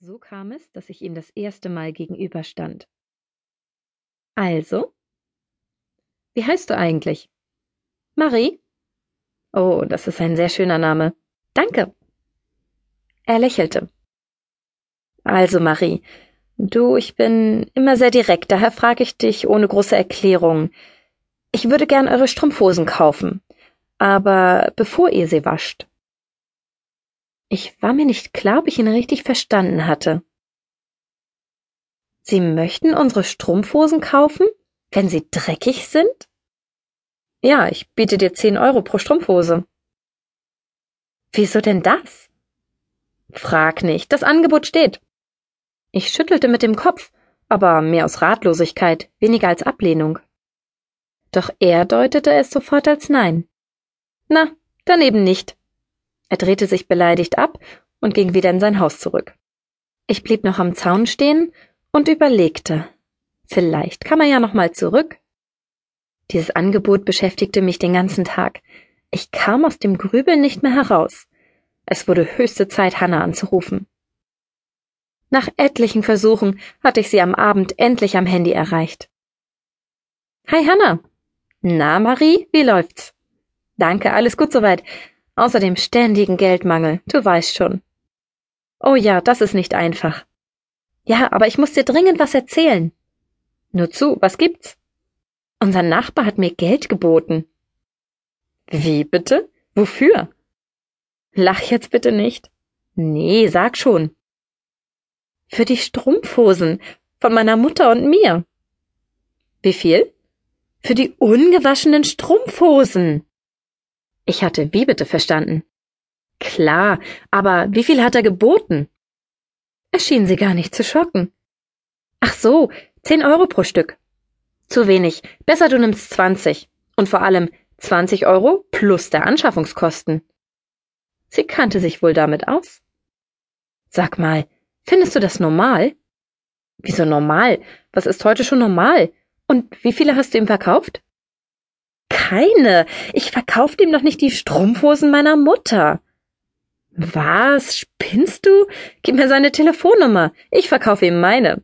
So kam es, dass ich ihm das erste Mal gegenüberstand. Also? Wie heißt du eigentlich? Marie? Oh, das ist ein sehr schöner Name. Danke. Er lächelte. Also, Marie, du, ich bin immer sehr direkt, daher frage ich dich ohne große Erklärung. Ich würde gern eure Strumpfhosen kaufen, aber bevor ihr sie wascht. Ich war mir nicht klar, ob ich ihn richtig verstanden hatte. Sie möchten unsere Strumpfhosen kaufen, wenn sie dreckig sind? Ja, ich biete dir zehn Euro pro Strumpfhose. Wieso denn das? Frag nicht, das Angebot steht. Ich schüttelte mit dem Kopf, aber mehr aus Ratlosigkeit, weniger als Ablehnung. Doch er deutete es sofort als Nein. Na, daneben nicht. Er drehte sich beleidigt ab und ging wieder in sein Haus zurück. Ich blieb noch am Zaun stehen und überlegte. Vielleicht kam er ja noch mal zurück. Dieses Angebot beschäftigte mich den ganzen Tag. Ich kam aus dem Grübeln nicht mehr heraus. Es wurde höchste Zeit, Hannah anzurufen. Nach etlichen Versuchen hatte ich sie am Abend endlich am Handy erreicht. Hi Hannah. Na, Marie, wie läuft's? Danke, alles gut soweit. Außer dem ständigen Geldmangel, du weißt schon. Oh ja, das ist nicht einfach. Ja, aber ich muss dir dringend was erzählen. Nur zu, was gibt's? Unser Nachbar hat mir Geld geboten. Wie bitte? Wofür? Lach jetzt bitte nicht. Nee, sag schon. Für die Strumpfhosen von meiner Mutter und mir. Wie viel? Für die ungewaschenen Strumpfhosen. Ich hatte wie bitte verstanden. Klar, aber wie viel hat er geboten? Es schien sie gar nicht zu schocken. Ach so, zehn Euro pro Stück. Zu wenig. Besser du nimmst zwanzig. Und vor allem zwanzig Euro plus der Anschaffungskosten. Sie kannte sich wohl damit aus. Sag mal, findest du das normal? Wieso normal? Was ist heute schon normal? Und wie viele hast du ihm verkauft? Keine. Ich verkaufte ihm doch nicht die Strumpfhosen meiner Mutter. Was? Spinnst du? Gib mir seine Telefonnummer. Ich verkaufe ihm meine.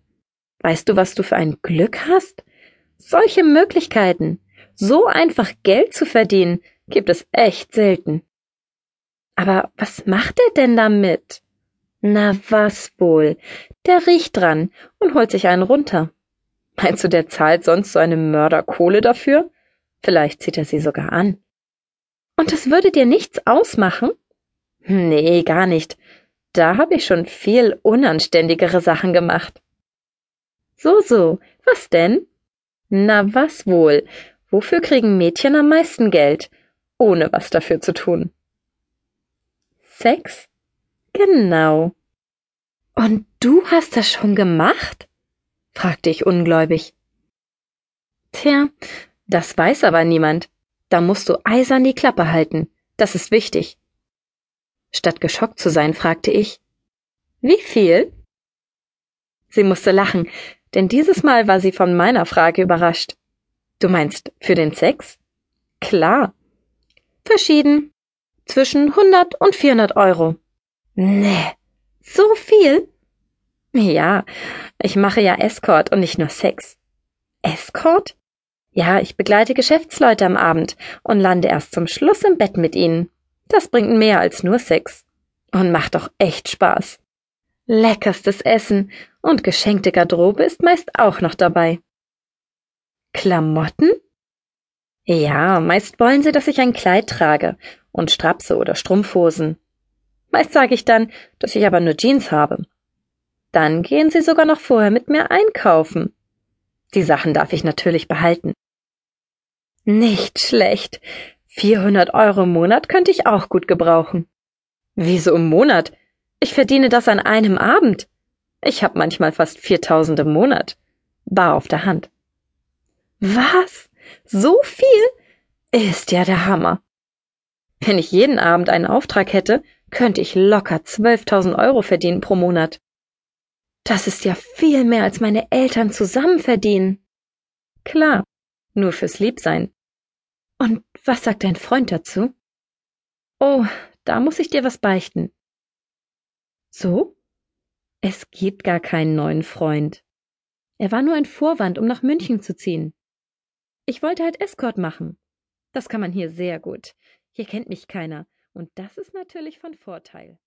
Weißt du, was du für ein Glück hast? Solche Möglichkeiten, so einfach Geld zu verdienen, gibt es echt selten. Aber was macht er denn damit? Na was wohl? Der riecht dran und holt sich einen runter. Meinst du, der zahlt sonst so eine Mörderkohle dafür? Vielleicht zieht er sie sogar an. Und das würde dir nichts ausmachen? Nee, gar nicht. Da habe ich schon viel unanständigere Sachen gemacht. So, so, was denn? Na, was wohl? Wofür kriegen Mädchen am meisten Geld, ohne was dafür zu tun? Sex? Genau. Und du hast das schon gemacht? fragte ich ungläubig. Tja, das weiß aber niemand. Da musst du eisern die Klappe halten. Das ist wichtig. Statt geschockt zu sein, fragte ich, wie viel? Sie musste lachen, denn dieses Mal war sie von meiner Frage überrascht. Du meinst für den Sex? Klar. Verschieden. Zwischen 100 und 400 Euro. Nee, so viel? Ja, ich mache ja Escort und nicht nur Sex. Escort? Ja, ich begleite Geschäftsleute am Abend und lande erst zum Schluss im Bett mit ihnen. Das bringt mehr als nur Sex. Und macht doch echt Spaß. Leckerstes Essen und geschenkte Garderobe ist meist auch noch dabei. Klamotten? Ja, meist wollen sie, dass ich ein Kleid trage und Strapse oder Strumpfhosen. Meist sage ich dann, dass ich aber nur Jeans habe. Dann gehen sie sogar noch vorher mit mir einkaufen. Die Sachen darf ich natürlich behalten. Nicht schlecht. 400 Euro im Monat könnte ich auch gut gebrauchen. Wieso im Monat? Ich verdiene das an einem Abend. Ich habe manchmal fast 4000 im Monat. Bar auf der Hand. Was? So viel? Ist ja der Hammer. Wenn ich jeden Abend einen Auftrag hätte, könnte ich locker 12.000 Euro verdienen pro Monat. Das ist ja viel mehr, als meine Eltern zusammen verdienen. Klar, nur fürs Liebsein. Und was sagt dein Freund dazu? Oh, da muss ich dir was beichten. So? Es gibt gar keinen neuen Freund. Er war nur ein Vorwand, um nach München zu ziehen. Ich wollte halt Escort machen. Das kann man hier sehr gut. Hier kennt mich keiner, und das ist natürlich von Vorteil.